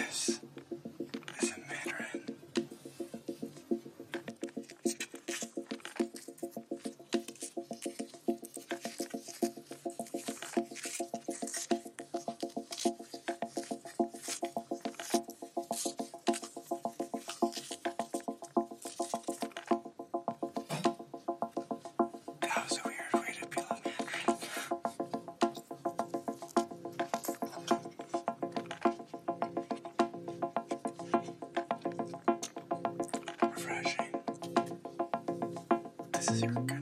This This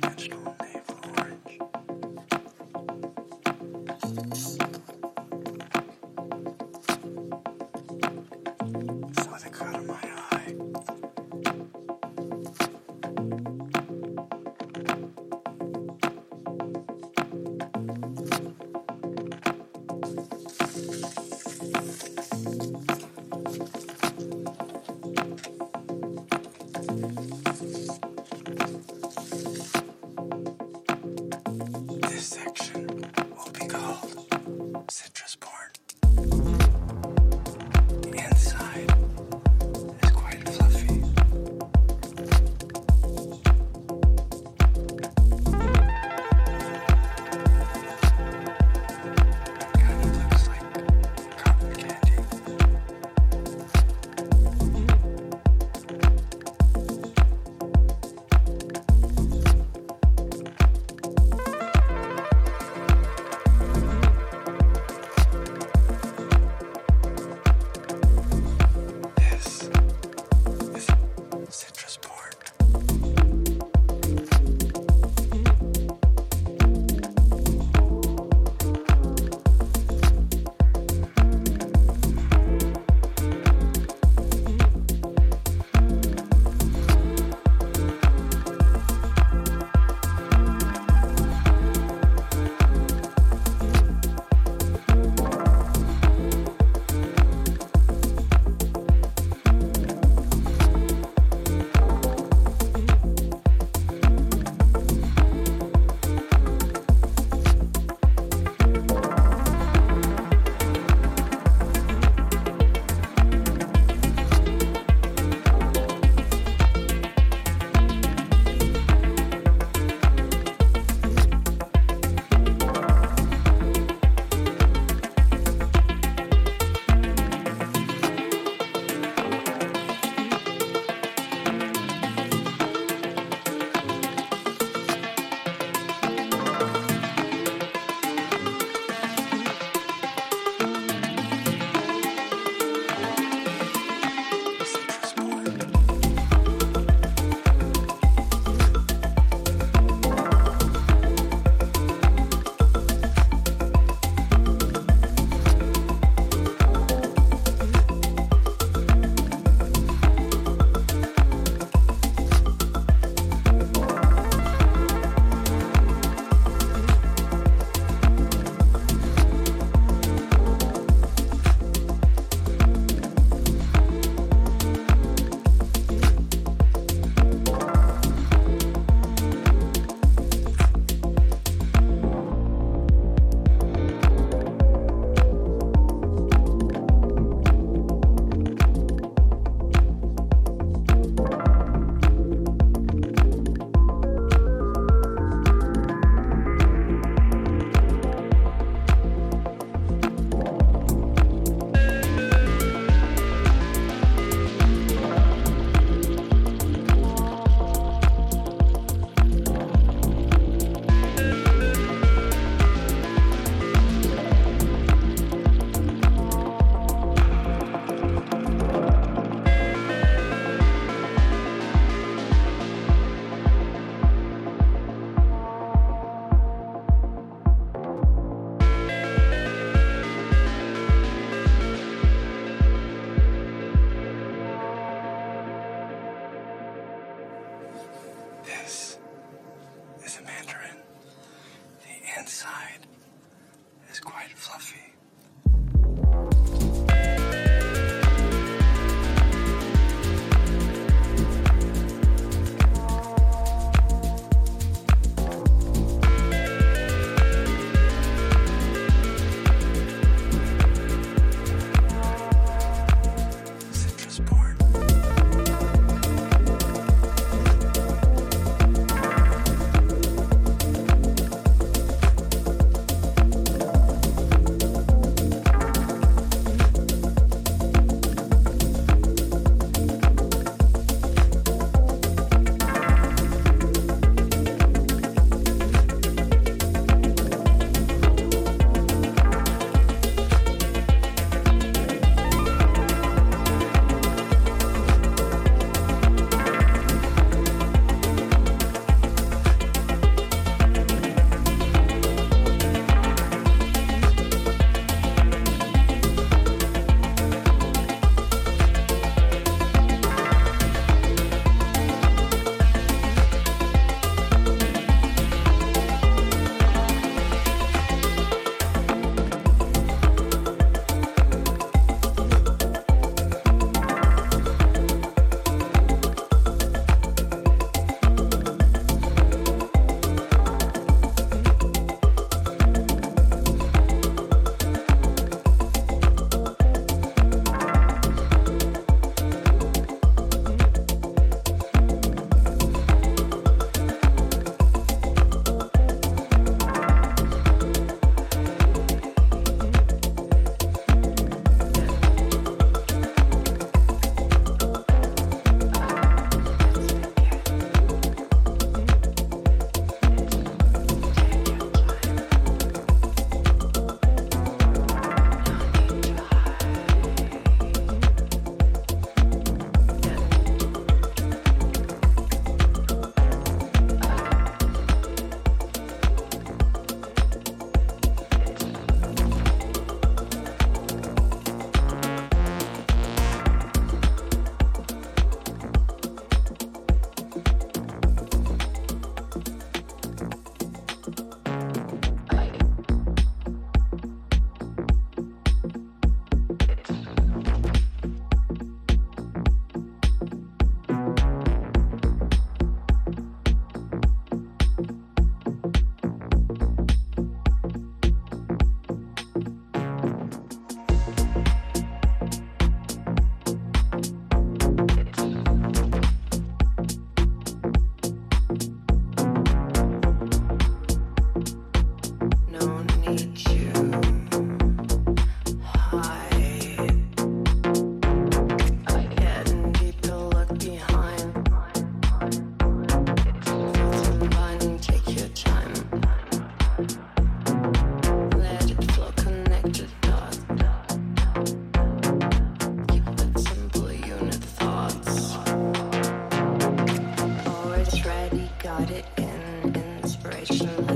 got it in inspiration.